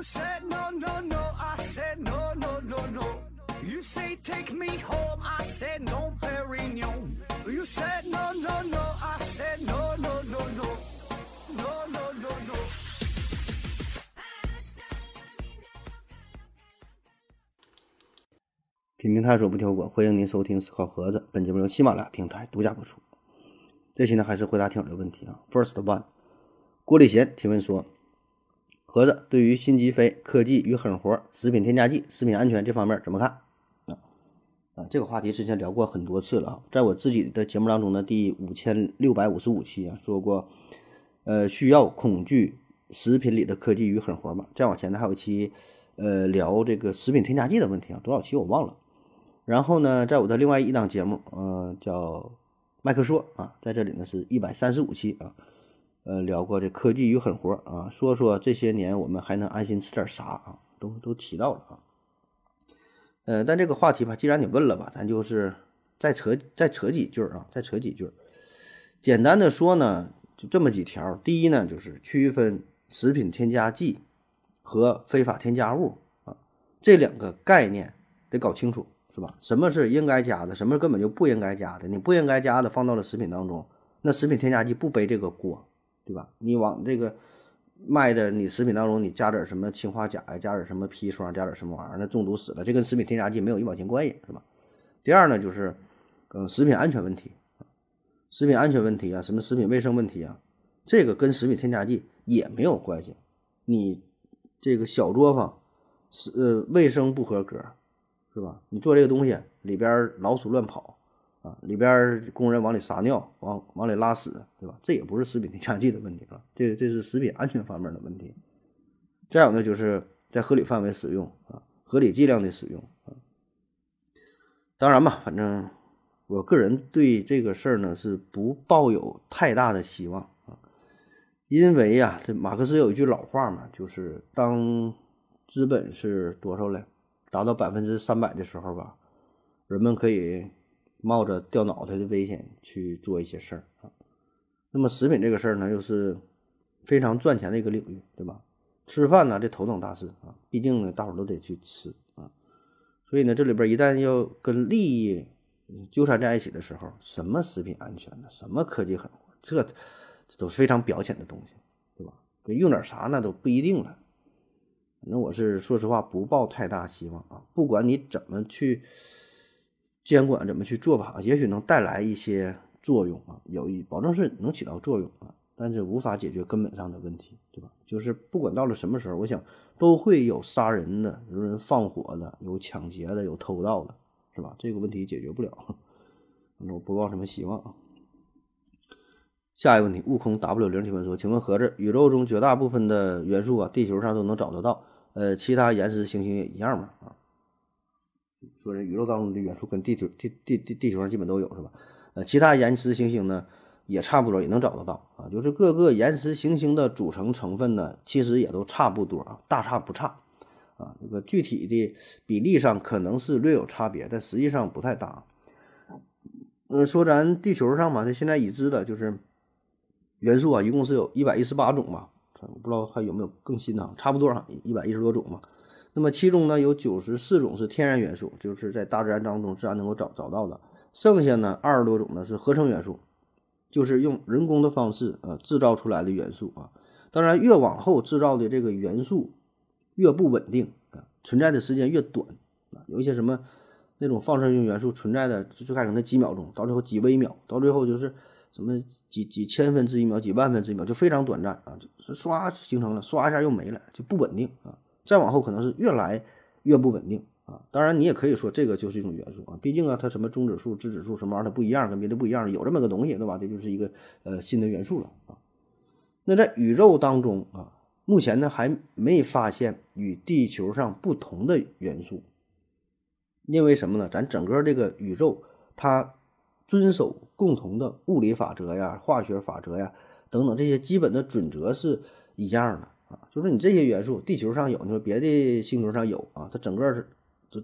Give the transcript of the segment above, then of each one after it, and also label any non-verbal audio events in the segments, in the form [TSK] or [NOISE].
You said no, no, no, I said no, no, no, no. You say take me home, I said no, Perignon. You said no, no, no, I said no, no, no, no. No, no, no, no. 拼命探索不挑过，欢迎您收听思考盒子。本节目由喜马拉雅平台独家播出。这期呢，还是回答听友的问题啊。First one，郭立贤提问说：盒子对于心肌肥、科技与狠活、食品添加剂、食品安全这方面怎么看？啊啊，这个话题之前聊过很多次了啊，在我自己的节目当中呢，第五千六百五十五期啊说过，呃，需要恐惧食品里的科技与狠活嘛。再往前呢，还有一期呃聊这个食品添加剂的问题啊，多少期我忘了。然后呢，在我的另外一档节目，呃，叫麦克说啊，在这里呢是一百三十五期啊，呃，聊过这科技与狠活啊，说说这些年我们还能安心吃点啥啊，都都提到了啊。呃，但这个话题吧，既然你问了吧，咱就是再扯再扯几句啊，再扯几句。简单的说呢，就这么几条。第一呢，就是区分食品添加剂和非法添加物啊，这两个概念得搞清楚。是吧？什么是应该加的，什么根本就不应该加的？你不应该加的放到了食品当中，那食品添加剂不背这个锅，对吧？你往这个卖的你食品当中，你加点什么氰化钾呀，加点什么砒霜，加点什么玩意儿，那中毒死了，这跟食品添加剂没有一毛钱关系，是吧？第二呢，就是嗯，食品安全问题食品安全问题啊，什么食品卫生问题啊，这个跟食品添加剂也没有关系。你这个小作坊是呃卫生不合格。是吧？你做这个东西里边老鼠乱跑啊，里边工人往里撒尿，往往里拉屎，对吧？这也不是食品添加剂的问题啊，这这是食品安全方面的问题。再有呢，就是在合理范围使用啊，合理剂量的使用啊。当然吧，反正我个人对这个事儿呢是不抱有太大的希望啊，因为呀，这马克思有一句老话嘛，就是当资本是多少嘞？达到百分之三百的时候吧，人们可以冒着掉脑袋的危险去做一些事儿啊。那么食品这个事儿呢，又是非常赚钱的一个领域，对吧？吃饭呢，这头等大事啊，毕竟呢，大伙儿都得去吃啊。所以呢，这里边一旦要跟利益纠缠在一起的时候，什么食品安全呢？什么科技狠活，这这都是非常表浅的东西，对吧？用点啥那都不一定了。反正我是说实话，不抱太大希望啊。不管你怎么去监管，怎么去做吧，也许能带来一些作用啊，有一保证是能起到作用啊，但是无法解决根本上的问题，对吧？就是不管到了什么时候，我想都会有杀人的，有人放火的，有抢劫的，有偷盗的，是吧？这个问题解决不了，[LAUGHS] 反正我不抱什么希望啊。下一个问题，悟空 W 零提问说：“请问盒子，宇宙中绝大部分的元素啊，地球上都能找得到？呃，其他岩石行星也一样吗？”啊，说这宇宙当中的元素跟地球地地地地球上基本都有是吧？呃，其他岩石行星呢也差不多，也能找得到啊。就是各个岩石行星的组成成分呢，其实也都差不多啊，大差不差啊。这个具体的比例上可能是略有差别，但实际上不太大。嗯，说咱地球上嘛，这现在已知的就是。元素啊，一共是有一百一十八种吧，我不知道还有没有更新的，差不多哈，一百一十多种嘛。那么其中呢，有九十四种是天然元素，就是在大自然当中自然能够找找到的。剩下呢，二十多种呢是合成元素，就是用人工的方式啊制造出来的元素啊。当然，越往后制造的这个元素越不稳定啊，存在的时间越短啊。有一些什么那种放射性元素存在的最开始那几秒钟，到最后几微秒，到最后就是。什么几几千分之一秒、几万分之一秒就非常短暂啊，就唰形成了，唰一下又没了，就不稳定啊。再往后可能是越来越不稳定啊。当然你也可以说这个就是一种元素啊，毕竟啊它什么中指数、质子数什么玩意儿它不一样，跟别的不一样，有这么个东西对吧？这就是一个呃新的元素了啊。那在宇宙当中啊，目前呢还没发现与地球上不同的元素，因为什么呢？咱整个这个宇宙它。遵守共同的物理法则呀、化学法则呀等等这些基本的准则是一样的啊。就是你这些元素，地球上有，你说别的星球上有啊，它整个是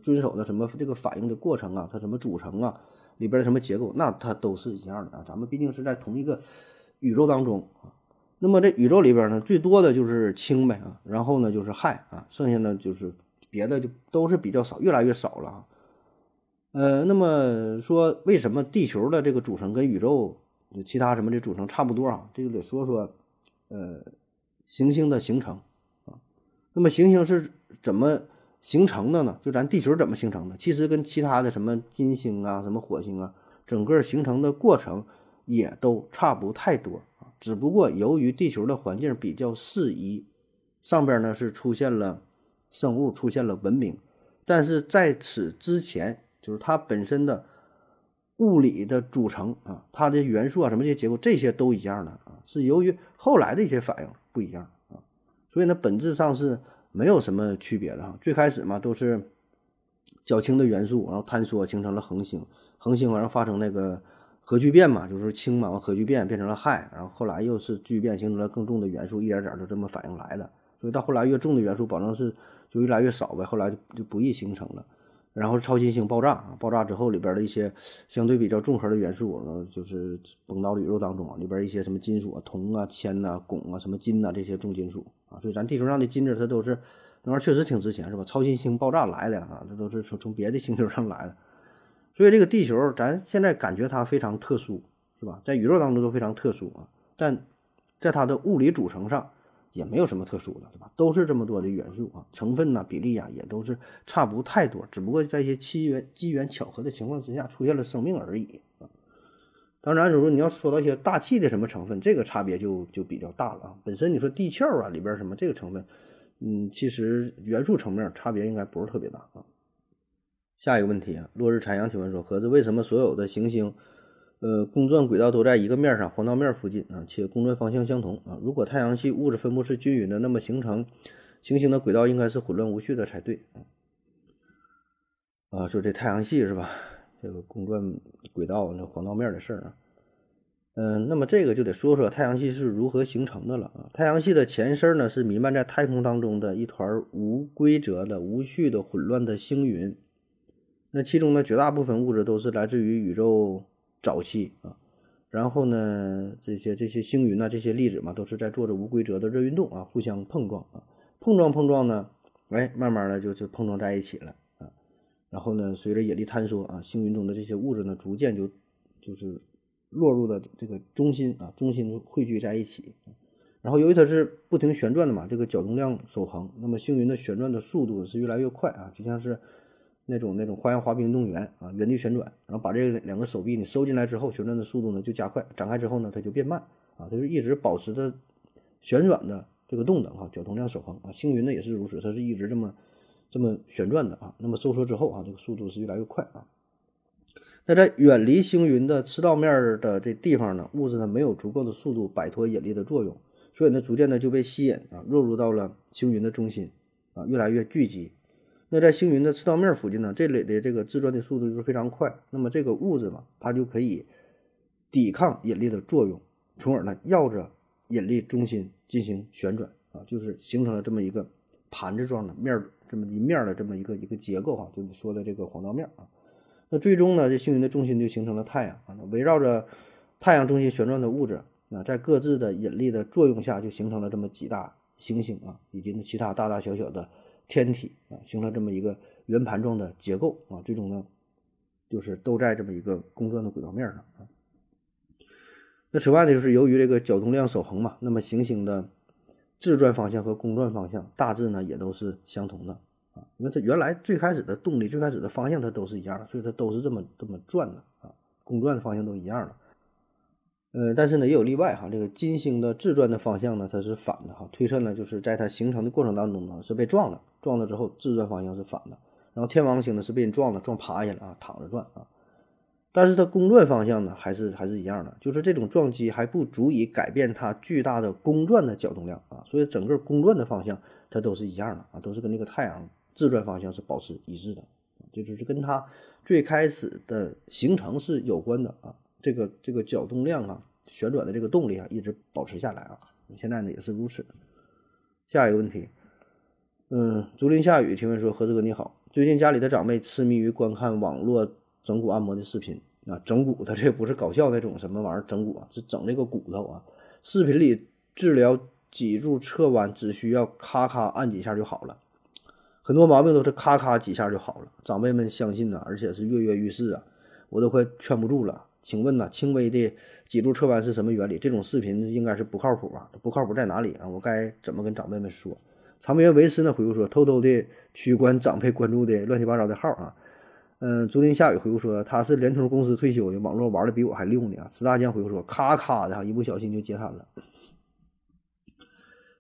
遵守的什么这个反应的过程啊，它什么组成啊，里边的什么结构，那它都是一样的啊。咱们毕竟是在同一个宇宙当中啊，那么这宇宙里边呢，最多的就是氢呗啊，然后呢就是氦啊，剩下呢就是别的就都是比较少，越来越少了啊。呃，那么说为什么地球的这个组成跟宇宙其他什么的组成差不多啊？这就得说说呃行星的形成啊。那么行星是怎么形成的呢？就咱地球怎么形成的？其实跟其他的什么金星啊、什么火星啊，整个形成的过程也都差不太多啊。只不过由于地球的环境比较适宜，上边呢是出现了生物，出现了文明，但是在此之前，就是它本身的物理的组成啊，它的元素啊，什么这些结构，这些都一样的啊，是由于后来的一些反应不一样啊，所以呢，本质上是没有什么区别的哈。最开始嘛，都是较轻的元素，然后坍缩形成了恒星，恒星完了发生那个。核聚变嘛，就是氢嘛，核聚变变成了氦，然后后来又是聚变形成了更重的元素，一点点就这么反应来的。所以到后来越重的元素，保证是就越来越少呗，后来就就不易形成了。然后超新星爆炸，爆炸之后里边的一些相对比较重核的元素，然后就是崩到宇宙当中啊，里边一些什么金属啊，铜啊、铅呐、汞啊、什么金呐这些重金属啊，所以咱地球上的金子它都是那玩意儿确实挺值钱是吧？超新星爆炸来的啊，这都是从从别的星球上来的。所以这个地球，咱现在感觉它非常特殊，是吧？在宇宙当中都非常特殊啊，但在它的物理组成上也没有什么特殊的，对吧？都是这么多的元素啊，成分呐、比例呀，也都是差不太多，只不过在一些机缘、机缘巧合的情况之下出现了生命而已啊。当然，就是说你要说到一些大气的什么成分，这个差别就就比较大了啊。本身你说地壳啊里边什么这个成分，嗯，其实元素层面差别应该不是特别大啊。下一个问题啊，落日残阳提问说：盒子为什么所有的行星，呃，公转轨道都在一个面上，黄道面附近啊，且公转方向相同啊？如果太阳系物质分布是均匀的，那么形成行星的轨道应该是混乱无序的才对啊。啊，说这太阳系是吧？这个公转轨道那黄道面的事儿啊。嗯，那么这个就得说说太阳系是如何形成的了啊。太阳系的前身呢是弥漫在太空当中的一团无规则的、无序的、混乱的星云。那其中呢，绝大部分物质都是来自于宇宙早期啊，然后呢，这些这些星云呐，这些粒子嘛，都是在做着无规则的热运动啊，互相碰撞啊，碰撞碰撞呢，哎，慢慢的就就碰撞在一起了啊，然后呢，随着引力坍缩啊，星云中的这些物质呢，逐渐就就是落入了这个中心啊，中心汇聚在一起，然后由于它是不停旋转的嘛，这个角动量守恒，那么星云的旋转的速度是越来越快啊，就像是。那种那种花样滑冰运动员啊，原地旋转，然后把这两个手臂你收进来之后，旋转的速度呢就加快，展开之后呢它就变慢啊，它就一直保持着旋转的这个动能哈，角动量守恒啊。星云呢也是如此，它是一直这么这么旋转的啊。那么收缩之后啊，这个速度是越来越快啊。那在远离星云的赤道面的这地方呢，物质呢没有足够的速度摆脱引力的作用，所以呢逐渐的就被吸引啊，落入到了星云的中心啊，越来越聚集。那在星云的赤道面附近呢，这里的这个自转的速度就是非常快。那么这个物质嘛，它就可以抵抗引力的作用，从而呢绕着引力中心进行旋转啊，就是形成了这么一个盘子状的面这么一面的这么一个一个结构哈，就是说的这个黄道面啊。那最终呢，这星云的中心就形成了太阳啊，围绕着太阳中心旋转的物质啊，在各自的引力的作用下，就形成了这么几大行星啊，以及其他大大小小的。天体啊，形成这么一个圆盘状的结构啊，最终呢，就是都在这么一个公转的轨道面上啊。那此外呢，就是由于这个角动量守恒嘛，那么行星的自转方向和公转方向大致呢也都是相同的啊，因为它原来最开始的动力、最开始的方向它都是一样的，所以它都是这么这么转的啊，公转的方向都一样的。呃，但是呢，也有例外哈。这个金星的自转的方向呢，它是反的哈。推测呢，就是在它形成的过程当中呢，是被撞了，撞了之后自转方向是反的。然后天王星呢是被人撞了，撞趴下了啊，躺着转啊。但是它公转方向呢，还是还是一样的，就是这种撞击还不足以改变它巨大的公转的角动量啊。所以整个公转的方向它都是一样的啊，都是跟那个太阳自转方向是保持一致的，这就是跟它最开始的形成是有关的啊。这个这个角动量啊，旋转的这个动力啊，一直保持下来啊。现在呢也是如此。下一个问题，嗯，竹林下雨提问说：何志哥你好，最近家里的长辈痴迷于观看网络整骨按摩的视频啊，整骨他这不是搞笑那种什么玩意儿整骨啊，是整这个骨头啊。视频里治疗脊柱侧弯只需要咔咔按几下就好了，很多毛病都是咔咔几下就好了。长辈们相信呢，而且是跃跃欲试啊，我都快劝不住了。请问呢，轻微的脊柱侧弯是什么原理？这种视频应该是不靠谱啊，不靠谱在哪里啊？我该怎么跟长辈们说？长辈维斯呢回复说，偷偷的取关长辈关注的乱七八糟的号啊。嗯，竹林下雨回复说他是联通公司退休的，网络玩的比我还溜呢啊。石大江回复说，咔咔的哈，一不小心就截瘫了。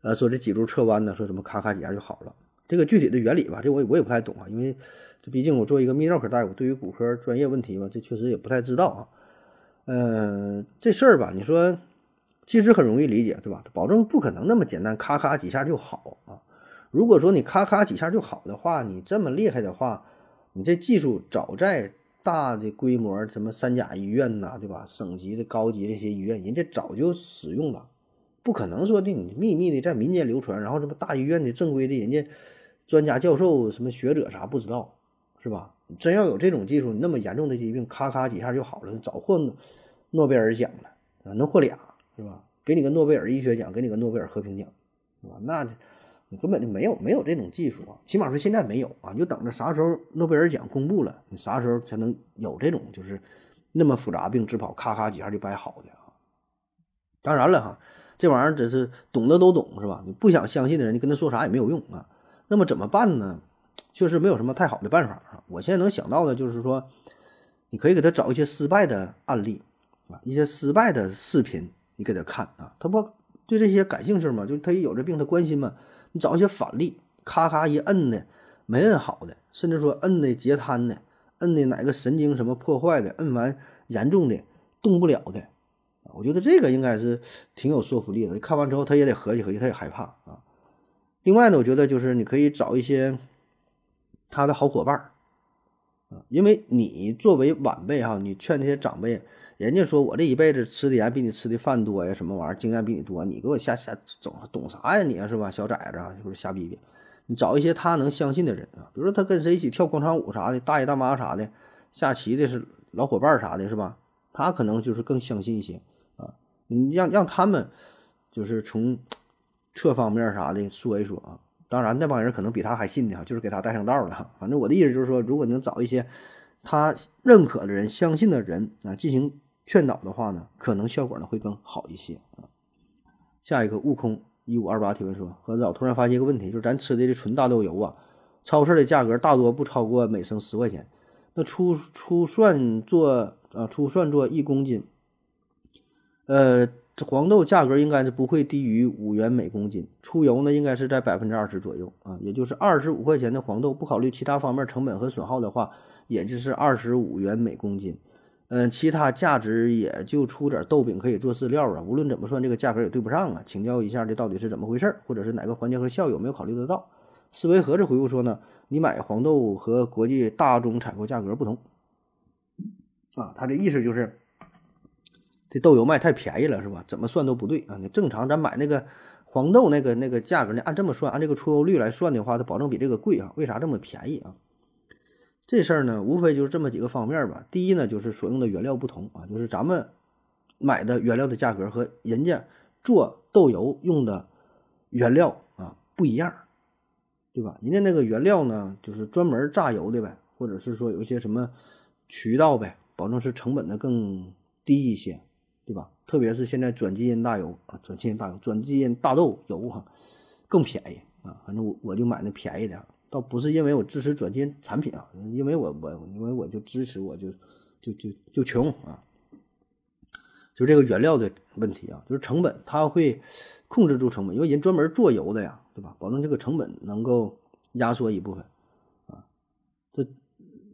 呃，说这脊柱侧弯呢，说什么咔咔几下就好了。这个具体的原理吧，这我我也不太懂啊，因为这毕竟我作为一个泌尿科大夫，对于骨科专业问题吧，这确实也不太知道啊。嗯，这事儿吧，你说其实很容易理解，对吧？保证不可能那么简单，咔咔几下就好啊。如果说你咔咔几下就好的话，你这么厉害的话，你这技术早在大的规模什么三甲医院呐，对吧？省级的高级这些医院，人家早就使用了，不可能说的你秘密的在民间流传，然后什么大医院的正规的人家专家教授什么学者啥不知道，是吧？真要有这种技术，你那么严重的疾病，咔咔几下就好了，早获诺贝尔奖了啊，能获俩是吧？给你个诺贝尔医学奖，给你个诺贝尔和平奖，是吧？那你根本就没有没有这种技术啊，起码说现在没有啊，你就等着啥时候诺贝尔奖公布了，你啥时候才能有这种就是那么复杂病治跑，咔咔几下就掰好的啊？当然了哈，这玩意儿真是懂的都懂是吧？你不想相信的人，你跟他说啥也没有用啊。那么怎么办呢？确实没有什么太好的办法！我现在能想到的就是说，你可以给他找一些失败的案例啊，一些失败的视频，你给他看啊，他不对这些感兴趣吗？就他一有这病，他关心吗？你找一些反例，咔咔一摁的没摁好的，甚至说摁的截瘫的，摁的哪个神经什么破坏的，摁完严重的动不了的，我觉得这个应该是挺有说服力的。看完之后他也得合计合计，他也害怕啊。另外呢，我觉得就是你可以找一些。他的好伙伴儿啊，因为你作为晚辈哈，你劝那些长辈，人家说我这一辈子吃的盐比你吃的饭多呀，什么玩意儿经验比你多，你给我瞎瞎整懂啥呀你是吧，小崽子啊，就是瞎逼逼，你找一些他能相信的人啊，比如说他跟谁一起跳广场舞啥的，大爷大妈啥的，下棋的是老伙伴啥的，是吧？他可能就是更相信一些啊，你让让他们就是从 [TSK] 侧方面啥的说一说啊。当然，那帮人可能比他还信呢，就是给他带上道了。反正我的意思就是说，如果能找一些他认可的人、相信的人啊，进行劝导的话呢，可能效果呢会更好一些啊。下一个悟空一五二八提问说：何子早突然发现一个问题，就是咱吃的这纯大豆油啊，超市的价格大多不超过每升十块钱，那初初算做啊，初算做一公斤，呃。这黄豆价格应该是不会低于五元每公斤，出油呢应该是在百分之二十左右啊，也就是二十五块钱的黄豆，不考虑其他方面成本和损耗的话，也就是二十五元每公斤。嗯，其他价值也就出点豆饼可以做饲料啊。无论怎么算，这个价格也对不上啊。请教一下，这到底是怎么回事？或者是哪个环节和效益有没有考虑得到？思维盒子回复说呢，你买黄豆和国际大宗采购价格不同啊，他的意思就是。这豆油卖太便宜了，是吧？怎么算都不对啊！你正常咱买那个黄豆那个那个价格呢？按这么算，按这个出油率来算的话，它保证比这个贵啊。为啥这么便宜啊？这事儿呢，无非就是这么几个方面吧。第一呢，就是所用的原料不同啊，就是咱们买的原料的价格和人家做豆油用的原料啊不一样，对吧？人家那个原料呢，就是专门榨油的呗，或者是说有一些什么渠道呗，保证是成本的更低一些。对吧？特别是现在转基因大油啊，转基因大油、转基因大豆油哈，更便宜啊。反正我我就买那便宜的，倒不是因为我支持转基因产品啊，因为我我因为我就支持我就就就就穷啊。就这个原料的问题啊，就是成本，它会控制住成本，因为人专门做油的呀，对吧？保证这个成本能够压缩一部分啊。它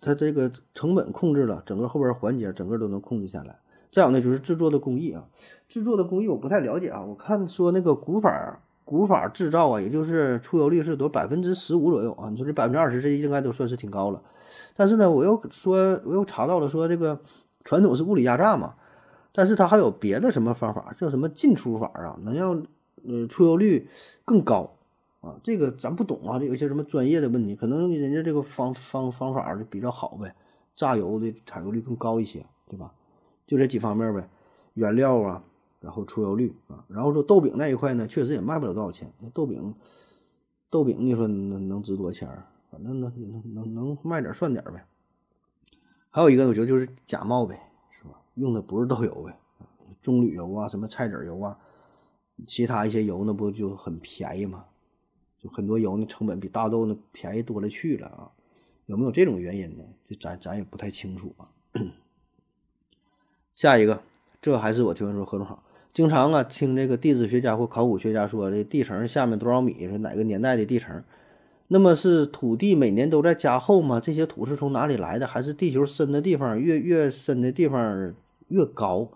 它这个成本控制了，整个后边环节整个都能控制下来。再有呢，就是制作的工艺啊，制作的工艺我不太了解啊。我看说那个古法古法制造啊，也就是出油率是多百分之十五左右啊。你说这百分之二十，这应该都算是挺高了。但是呢，我又说我又查到了说这个传统是物理压榨嘛，但是它还有别的什么方法，叫什么进出法啊，能让呃出油率更高啊。这个咱不懂啊，这有些什么专业的问题，可能人家这个方方方法就比较好呗，榨油的产油率更高一些，对吧？就这几方面呗，原料啊，然后出油率啊，然后说豆饼那一块呢，确实也卖不了多少钱。那豆饼，豆饼你说能能值多少钱？反正能能能能卖点算点呗。还有一个我觉得就是假冒呗，是吧？用的不是豆油呗，棕榈油啊，什么菜籽油啊，其他一些油那不就很便宜吗？就很多油那成本比大豆那便宜多了去了啊。有没有这种原因呢？这咱咱也不太清楚啊。下一个，这还是我听闻说何总好，经常啊听这个地质学家或考古学家说，这地层下面多少米是哪个年代的地层？那么是土地每年都在加厚吗？这些土是从哪里来的？还是地球深的地方越越深的地方越高？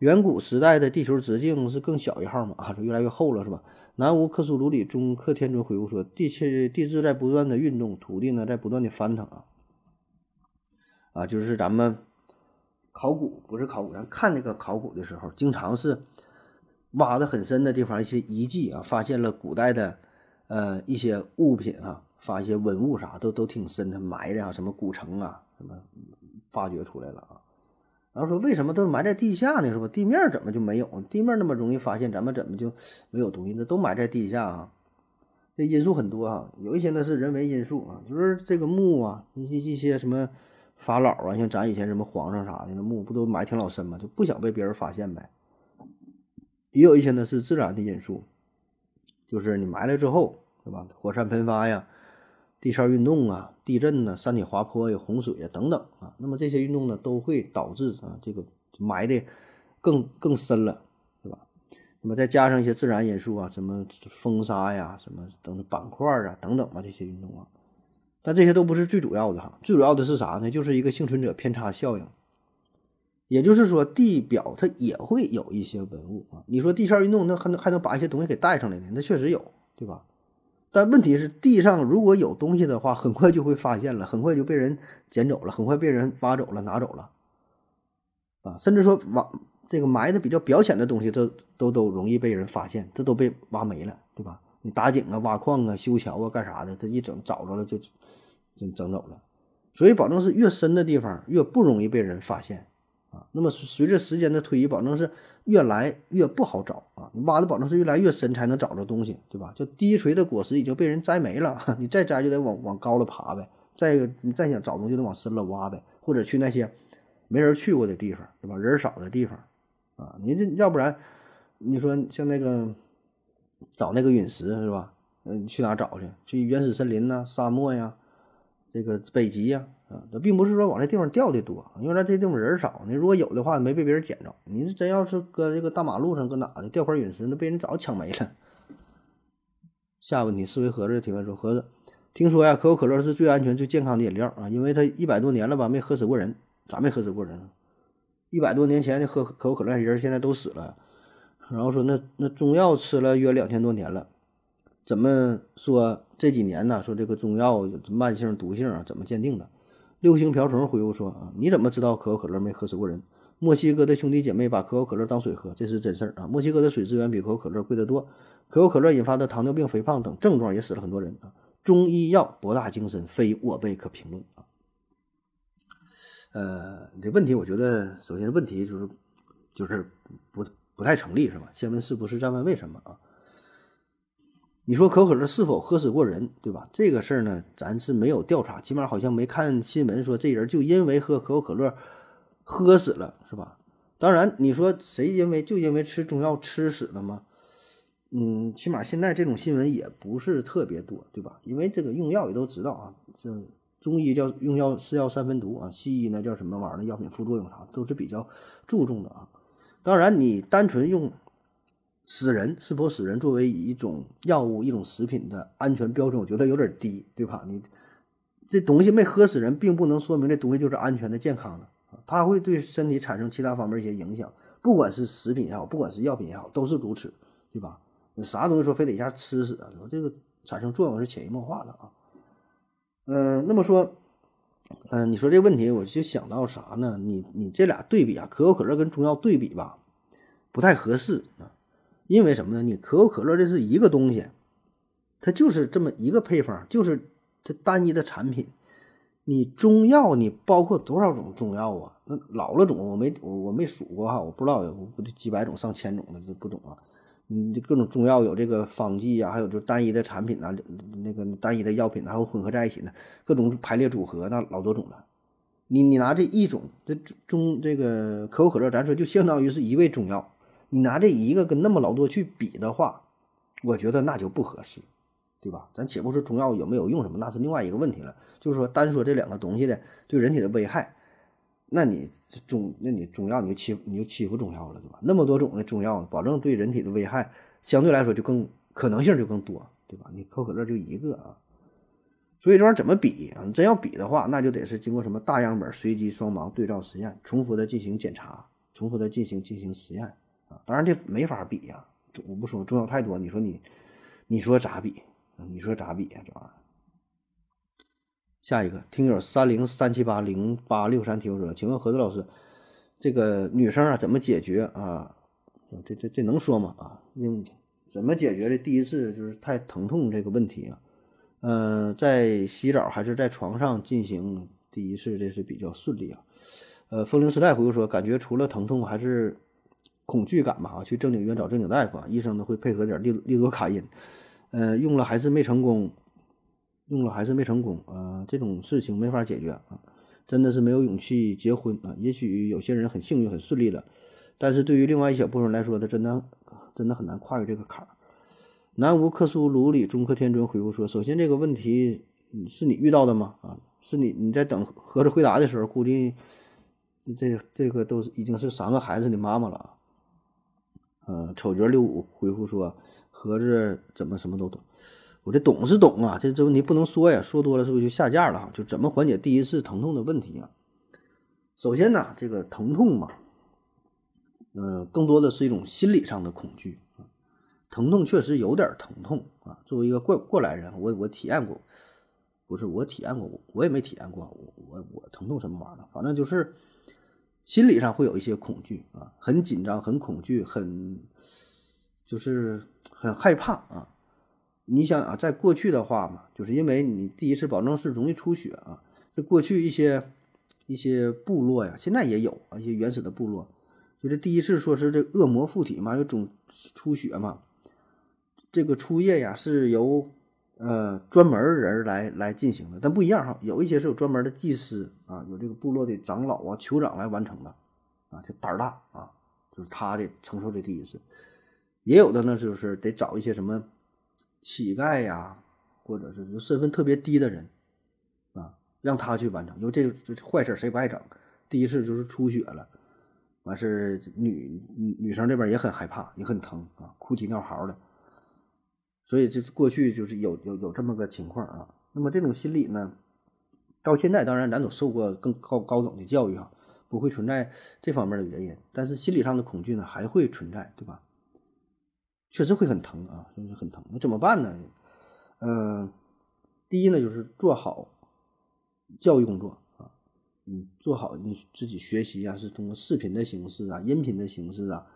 远古时代的地球直径是更小一号吗？啊，越来越厚了是吧？南无克苏鲁里中克天尊回复说，地气地质在不断的运动，土地呢在不断的翻腾啊。啊，就是咱们考古不是考古，咱看那个考古的时候，经常是挖的很深的地方，一些遗迹啊，发现了古代的呃一些物品啊，发一些文物啥都都挺深，它埋的啊，什么古城啊，什么发掘出来了啊。然后说为什么都埋在地下呢？是吧？地面怎么就没有？地面那么容易发现，咱们怎么就没有东西？那都埋在地下啊？这因素很多啊，有一些呢是人为因素啊，就是这个墓啊，一一些什么。法老啊，像咱以前什么皇上啥的，那墓不都埋挺老深吗？就不想被别人发现呗。也有一些呢是自然的因素，就是你埋了之后，对吧？火山喷发呀，地壳运动啊，地震呢，山体滑坡呀，洪水呀等等啊。那么这些运动呢，都会导致啊这个埋的更更深了，对吧？那么再加上一些自然因素啊，什么风沙呀，什么等板块啊等等吧，这些运动啊。但这些都不是最主要的哈，最主要的是啥呢？就是一个幸存者偏差效应，也就是说地表它也会有一些文物啊。你说地壳运动，那还能还能把一些东西给带上来呢？那确实有，对吧？但问题是地上如果有东西的话，很快就会发现了，很快就被人捡走了，很快被人挖走了，拿走了啊。甚至说挖这个埋的比较表浅的东西，都都都容易被人发现，这都被挖没了，对吧？你打井啊、挖矿啊、修桥啊、干啥的，他一整找着了就。就整走了，所以保证是越深的地方越不容易被人发现啊。那么随着时间的推移，保证是越来越不好找啊。你挖的保证是越来越深才能找着东西，对吧？就低垂的果实已经被人摘没了，[LAUGHS] 你再摘就得往往高了爬呗。再一个，你再想找东西，就得往深了挖呗，或者去那些没人去过的地方，对吧？人少的地方啊。你这要不然，你说像那个找那个陨石是吧？嗯，去哪找去？去原始森林呐，沙漠呀。这个北极呀，啊，那并不是说往这地方掉的多，因为咱这地方人少。你如果有的话，没被别人捡着。你真要是搁这个大马路上，搁哪的掉块陨石，那被人早抢没了。下问题，思维盒子提问说：盒子，听说呀，可口可乐是最安全、最健康的饮料啊，因为它一百多年了吧，没喝死过人。咋没喝死过人？一百多年前的喝可口可乐的人现在都死了。然后说那那中药吃了约两千多年了。怎么说这几年呢？说这个中药慢性毒性啊，怎么鉴定的？六星瓢虫回复说啊，你怎么知道可口可乐没喝死过人？墨西哥的兄弟姐妹把可口可乐当水喝，这是真事儿啊！墨西哥的水资源比可口可乐贵得多，可口可乐引发的糖尿病、肥胖等症状也死了很多人啊！中医药博大精深，非我辈可评论啊！呃，这问题我觉得，首先问题就是就是不不太成立是吧？先问是不是，再问为什么啊？你说可口可乐是否喝死过人，对吧？这个事儿呢，咱是没有调查，起码好像没看新闻说这人就因为喝可口可乐喝死了，是吧？当然，你说谁因为就因为吃中药吃死了吗？嗯，起码现在这种新闻也不是特别多，对吧？因为这个用药也都知道啊，这中医叫用药是药三分毒啊，西医呢叫什么玩意儿的药品副作用啥都是比较注重的啊。当然，你单纯用。死人是否死人作为一种药物、一种食品的安全标准，我觉得有点低，对吧？你这东西没喝死人，并不能说明这东西就是安全的、健康的，它会对身体产生其他方面一些影响。不管是食品也好，不管是药品也好，都是如此，对吧？你啥东西说非得一下吃死啊？这个产生作用是潜移默化的啊。嗯，那么说，嗯，你说这问题，我就想到啥呢？你你这俩对比啊，可口可乐跟中药对比吧，不太合适啊。因为什么呢？你可口可乐这是一个东西，它就是这么一个配方，就是它单一的产品。你中药你包括多少种中药啊？那老了种我没我我没数过哈，我不知道有不几百种上千种的这不懂啊。你各种中药有这个方剂啊，还有就单一的产品呐，那个单一的药品，还有混合在一起的各种排列组合，那老多种了。你你拿这一种这中这个可口可乐，咱说就相当于是一味中药。你拿这一个跟那么老多去比的话，我觉得那就不合适，对吧？咱且不说中药有没有用什么，那是另外一个问题了。就是说单说这两个东西的对人体的危害，那你中那你中药你就欺你就欺负中药了，对吧？那么多种的中药，保证对人体的危害相对来说就更可能性就更多，对吧？你可口可乐就一个啊。所以这玩意儿怎么比啊？你真要比的话，那就得是经过什么大样本随机双盲对照实验，重复的进行检查，重复的进行进行实验啊。当然这没法比呀，我不说中药太多，你说你，你说咋比？你说咋比呀？这玩意儿。下一个听友三零三七八零八六三提问说，请问何子老师，这个女生啊怎么解决啊？这这这能说吗？啊，用怎么解决的第一次就是太疼痛这个问题啊？嗯，在洗澡还是在床上进行第一次，这是比较顺利啊。呃，风铃时代回复说，感觉除了疼痛还是恐惧感吧。去正经医院找正经大夫，医生呢会配合点利利多卡因。呃，用了还是没成功，用了还是没成功啊。这种事情没法解决啊，真的是没有勇气结婚啊。也许有些人很幸运很顺利的，但是对于另外一小部分人来说，他真的真的很难跨越这个坎儿。南无克苏鲁里中科天尊回复说：“首先这个问题是你遇到的吗？啊，是你你在等盒子回答的时候，估计这这这个都已经是三个孩子的妈妈了啊。”呃，丑角六五回复说：“盒子怎么什么都懂？我这懂是懂啊，这这问题不能说呀，说多了是不是就下架了哈？就怎么缓解第一次疼痛的问题啊？首先呢，这个疼痛嘛，呃，更多的是一种心理上的恐惧。”疼痛确实有点疼痛啊！作为一个过过来人，我我体验过，不是我体验过，我我也没体验过，我我我疼痛什么玩意儿？反正就是心理上会有一些恐惧啊，很紧张，很恐惧，很就是很害怕啊！你想啊，在过去的话嘛，就是因为你第一次保证是容易出血啊，这过去一些一些部落呀，现在也有啊，一些原始的部落，就是第一次说是这恶魔附体嘛，有种出血嘛。这个初夜呀，是由呃专门人来来进行的，但不一样哈。有一些是有专门的祭司啊，有这个部落的长老啊、酋长来完成的啊，就胆儿大啊，就是他的承受这第一次。也有的呢，就是得找一些什么乞丐呀，或者是就身份特别低的人啊，让他去完成，因为这这坏事谁不爱整？第一次就是出血了，完事女女生这边也很害怕，也很疼啊，哭啼尿嚎的。所以就过去就是有有有这么个情况啊，那么这种心理呢，到现在当然咱都受过更高高等的教育哈，不会存在这方面的原因，但是心理上的恐惧呢还会存在，对吧？确实会很疼啊，就是很疼，那怎么办呢？嗯，第一呢就是做好教育工作啊，嗯，做好你自己学习啊，是通过视频的形式啊、音频的形式啊，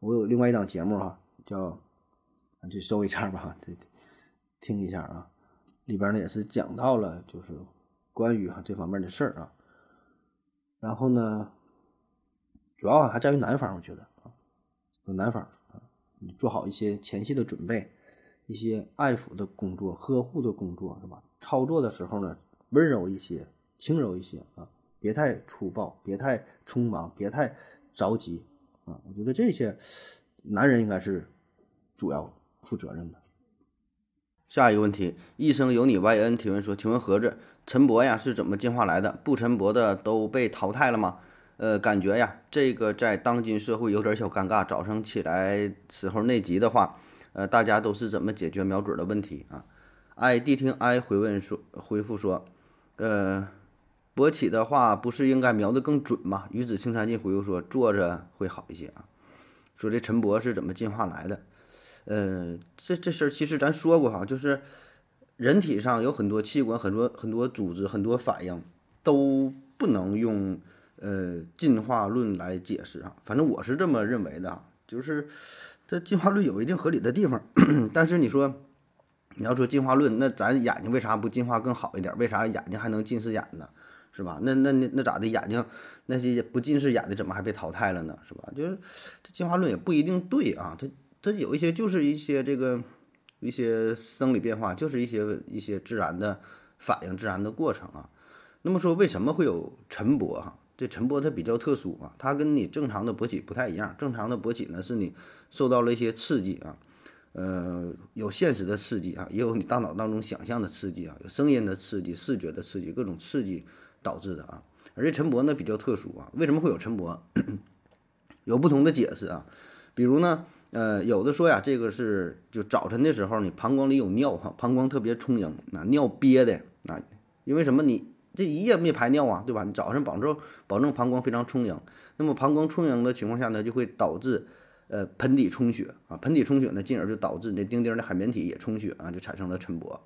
我有另外一档节目哈，叫。去搜一下吧，这听一下啊，里边呢也是讲到了，就是关于哈这方面的事儿啊。然后呢，主要还在于男方，我觉得啊，有男方，你做好一些前期的准备，一些爱抚的工作、呵护的工作，是吧？操作的时候呢，温柔一些、轻柔一些啊，别太粗暴，别太匆忙，别太着急啊。我觉得这些男人应该是主要。负责任的。下一个问题，一生有你 YN 提问说：“请问盒子，陈博呀是怎么进化来的？不陈博的都被淘汰了吗？”呃，感觉呀，这个在当今社会有点小尴尬。早上起来时候内急的话，呃，大家都是怎么解决瞄准的问题啊？i d 听 i 回问说，回复说：“呃，勃起的话不是应该瞄的更准吗？”鱼子青山尽回复说：“坐着会好一些啊。”说这陈博是怎么进化来的？呃，这这事儿其实咱说过哈，就是人体上有很多器官、很多很多组织、很多反应都不能用呃进化论来解释啊。反正我是这么认为的，就是这进化论有一定合理的地方，[CLEARS THROAT] 但是你说你要说进化论，那咱眼睛为啥不进化更好一点？为啥眼睛还能近视眼呢？是吧？那那那那咋的？眼睛那些不近视眼的怎么还被淘汰了呢？是吧？就是这进化论也不一定对啊，它它有一些就是一些这个一些生理变化，就是一些一些自然的反应、自然的过程啊。那么说为什么会有晨勃哈？这晨勃它比较特殊啊，它跟你正常的勃起不太一样。正常的勃起呢，是你受到了一些刺激啊。呃，有现实的刺激啊，也有你大脑当中想象的刺激啊，有声音的刺激、视觉的刺激，各种刺激导致的啊。而这晨勃呢比较特殊啊，为什么会有晨勃？[COUGHS] 有不同的解释啊。比如呢，呃，有的说呀，这个是就早晨的时候，你膀胱里有尿哈，膀胱特别充盈啊，尿憋的啊，因为什么？你这一夜没排尿啊，对吧？你早上保证保证膀胱非常充盈，那么膀胱充盈的情况下呢，就会导致。呃，盆底充血啊，盆底充血呢，进而就导致你的丁丁的海绵体也充血啊，就产生了晨勃。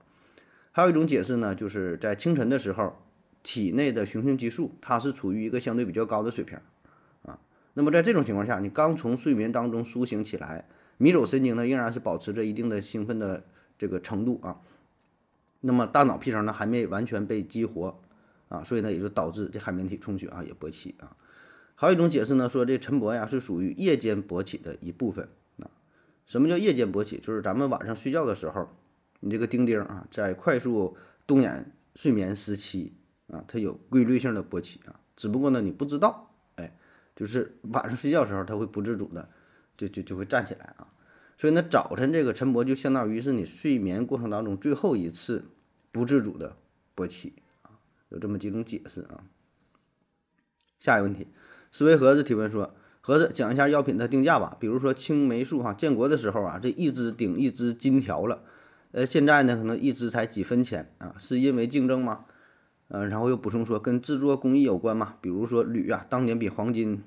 还有一种解释呢，就是在清晨的时候，体内的雄性激素它是处于一个相对比较高的水平啊。那么在这种情况下，你刚从睡眠当中苏醒起来，迷走神经呢仍然是保持着一定的兴奋的这个程度啊。那么大脑皮层呢还没完全被激活啊，所以呢也就导致这海绵体充血啊，也勃起啊。还有一种解释呢，说这晨勃呀是属于夜间勃起的一部分啊。什么叫夜间勃起？就是咱们晚上睡觉的时候，你这个丁丁啊，在快速动眼睡眠时期啊，它有规律性的勃起啊。只不过呢，你不知道，哎，就是晚上睡觉的时候，它会不自主的就就就会站起来啊。所以呢，早晨这个晨勃就相当于是你睡眠过程当中最后一次不自主的勃起。有这么几种解释啊。下一个问题。思维盒子提问说：“盒子讲一下药品的定价吧。比如说青霉素哈，建国的时候啊，这一支顶一支金条了，呃，现在呢可能一支才几分钱啊，是因为竞争吗？呃，然后又补充说跟制作工艺有关吗？比如说铝啊，当年比黄金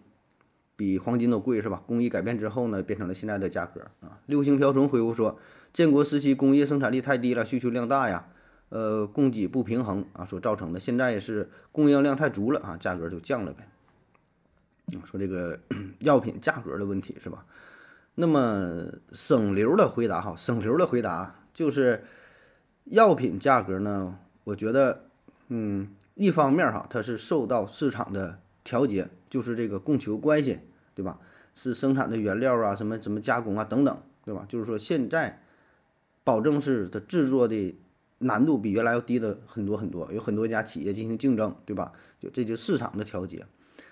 比黄金都贵是吧？工艺改变之后呢，变成了现在的价格啊。六星瓢虫回复说：建国时期工业生产力太低了，需求量大呀，呃，供给不平衡啊所造成的。现在是供应量太足了啊，价格就降了呗。”说这个 [COUGHS] 药品价格的问题是吧？那么省流的回答哈，省流的回答就是药品价格呢，我觉得，嗯，一方面哈，它是受到市场的调节，就是这个供求关系，对吧？是生产的原料啊，什么什么加工啊等等，对吧？就是说现在保证是它制作的难度比原来要低的很多很多，有很多家企业进行竞争，对吧？就这就市场的调节。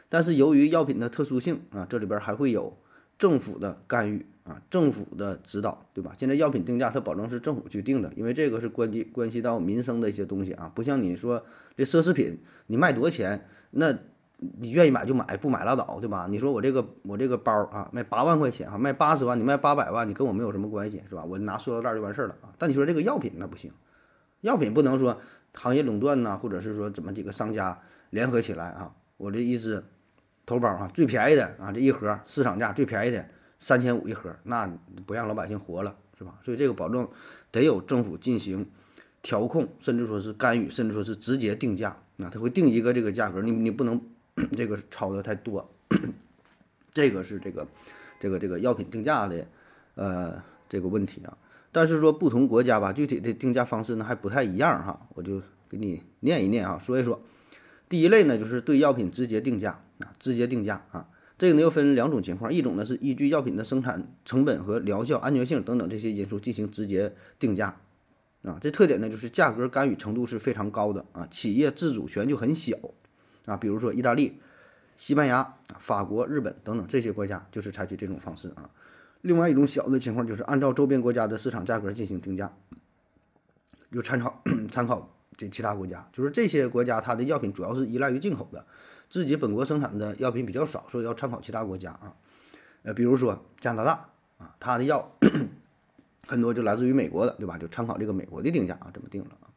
但是由于药品的特殊性啊，这里边还会有政府的干预啊，政府的指导，对吧？现在药品定价它保证是政府去定的，因为这个是关系关系到民生的一些东西啊，不像你说这奢侈品，你卖多少钱，那你愿意买就买，不买拉倒，对吧？你说我这个我这个包啊，卖八万块钱啊，卖八十万，你卖八百万，你跟我没有什么关系，是吧？我拿塑料袋就完事儿了啊。但你说这个药品那不行，药品不能说行业垄断呐，或者是说怎么几个商家联合起来啊，我这意思。头孢啊，最便宜的啊，这一盒市场价最便宜的三千五一盒，那不让老百姓活了，是吧？所以这个保证得有政府进行调控，甚至说是干预，甚至说是直接定价啊，他会定一个这个价格，你你不能 [CLEARS THROAT] 这个超的太多，[CLEARS THROAT] 这个是这个这个这个药品定价的呃这个问题啊。但是说不同国家吧，具体的定价方式呢还不太一样哈，我就给你念一念啊，说一说。第一类呢，就是对药品直接定价啊，直接定价啊，这个呢又分两种情况，一种呢是依据药品的生产成本和疗效、安全性等等这些因素进行直接定价啊，这特点呢就是价格干预程度是非常高的啊，企业自主权就很小啊，比如说意大利、西班牙、法国、日本等等这些国家就是采取这种方式啊。另外一种小的情况就是按照周边国家的市场价格进行定价，就参考 [CLEARS THROAT] 参考。这其他国家就是这些国家，它的药品主要是依赖于进口的，自己本国生产的药品比较少，所以要参考其他国家啊。呃，比如说加拿大啊，它的药 [CLEARS THROAT] 很多就来自于美国的，对吧？就参考这个美国的定价啊，这么定了啊。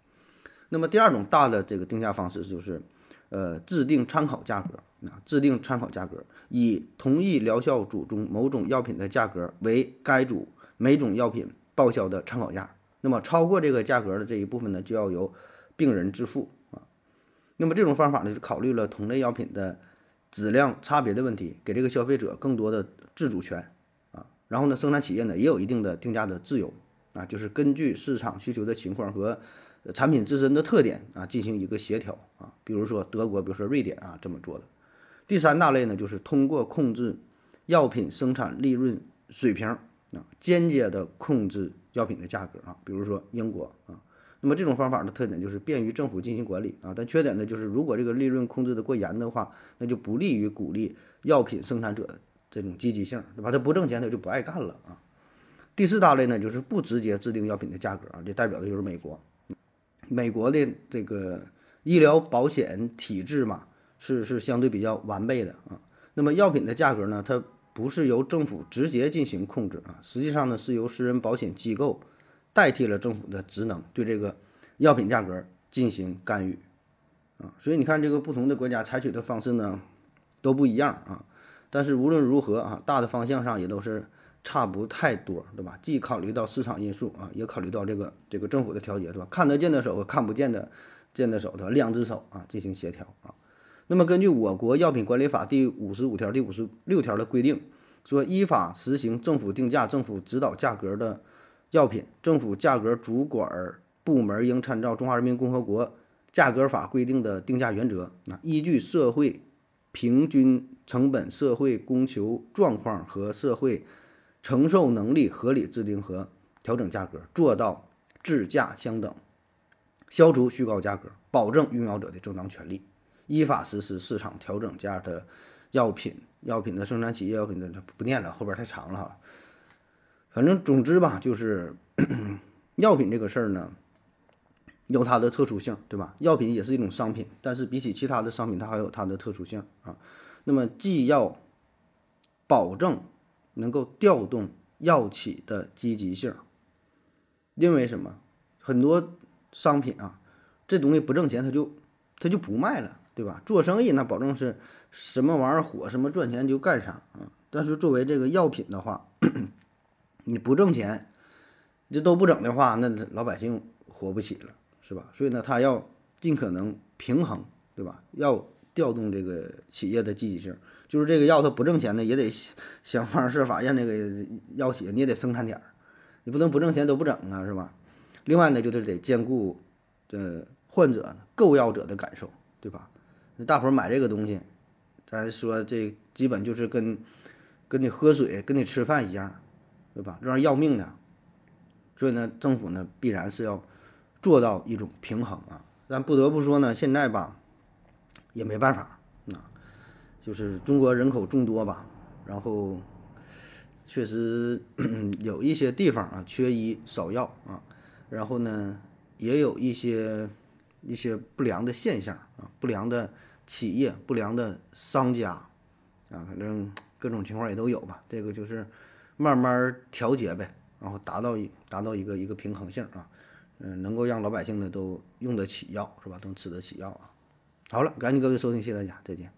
那么第二种大的这个定价方式就是，呃，制定参考价格啊，制定参考价格，以同一疗效组中某种药品的价格为该组每种药品报销的参考价。那么超过这个价格的这一部分呢，就要由病人自付啊，那么这种方法呢，是考虑了同类药品的质量差别的问题，给这个消费者更多的自主权啊。然后呢，生产企业呢也有一定的定价的自由啊，就是根据市场需求的情况和产品自身的特点啊进行一个协调啊，比如说德国，比如说瑞典啊这么做的。第三大类呢，就是通过控制药品生产利润水平啊，间接的控制药品的价格啊，比如说英国啊。那么这种方法的特点就是便于政府进行管理啊，但缺点呢就是如果这个利润控制的过严的话，那就不利于鼓励药品生产者的这种积极性，对吧？他不挣钱，他就不爱干了啊。第四大类呢，就是不直接制定药品的价格啊，这代表的就是美国。美国的这个医疗保险体制嘛，是是相对比较完备的啊。那么药品的价格呢，它不是由政府直接进行控制啊，实际上呢是由私人保险机构。代替了政府的职能，对这个药品价格进行干预，啊，所以你看这个不同的国家采取的方式呢都不一样啊，但是无论如何啊，大的方向上也都是差不太多，对吧？既考虑到市场因素啊，也考虑到这个这个政府的调节，对吧？看得见的手和看不见的见的手，对吧？两只手啊进行协调啊。那么根据我国药品管理法第五十五条、第五十六条的规定，说依法实行政府定价、政府指导价格的。药品政府价格主管部门应参照《中华人民共和国价格法》规定的定价原则，啊，依据社会平均成本、社会供求状况和社会承受能力，合理制定和调整价格，做到质价相等，消除虚高价格，保证用药者的正当权利，依法实施市场调整价的药品。药品的生产企业，药品的不念了，后边太长了哈。反正总之吧，就是药品这个事儿呢，有它的特殊性，对吧？药品也是一种商品，但是比起其他的商品，它还有它的特殊性啊。那么既要保证能够调动药企的积极性，因为什么？很多商品啊，这东西不挣钱，它就它就不卖了，对吧？做生意那保证是什么玩意儿火，什么赚钱就干啥啊。但是作为这个药品的话，[CLEARS THROAT] 你不挣钱，这都不整的话，那老百姓活不起了，是吧？所以呢，他要尽可能平衡，对吧？要调动这个企业的积极性，就是这个药它不挣钱呢，也得想方设法让这个药企你也得生产点儿，你不能不挣钱都不整啊，是吧？另外呢，就是得兼顾这患者购药者的感受，对吧？大伙儿买这个东西，咱说这基本就是跟跟你喝水、跟你吃饭一样。对吧？这玩意儿要命的，所以呢，政府呢必然是要做到一种平衡啊。但不得不说呢，现在吧也没办法，就是中国人口众多吧，然后确实 [CLEARS THROAT] 有一些地方啊缺医少药啊，然后呢也有一些一些不良的现象啊，不良的企业、不良的商家啊，反正各种情况也都有吧。这个就是。慢慢调节呗，然后达到达到一个一个平衡性啊，嗯，能够让老百姓呢都用得起药是吧？都吃得起药啊。好了，感谢各位收听，谢谢大家，再见。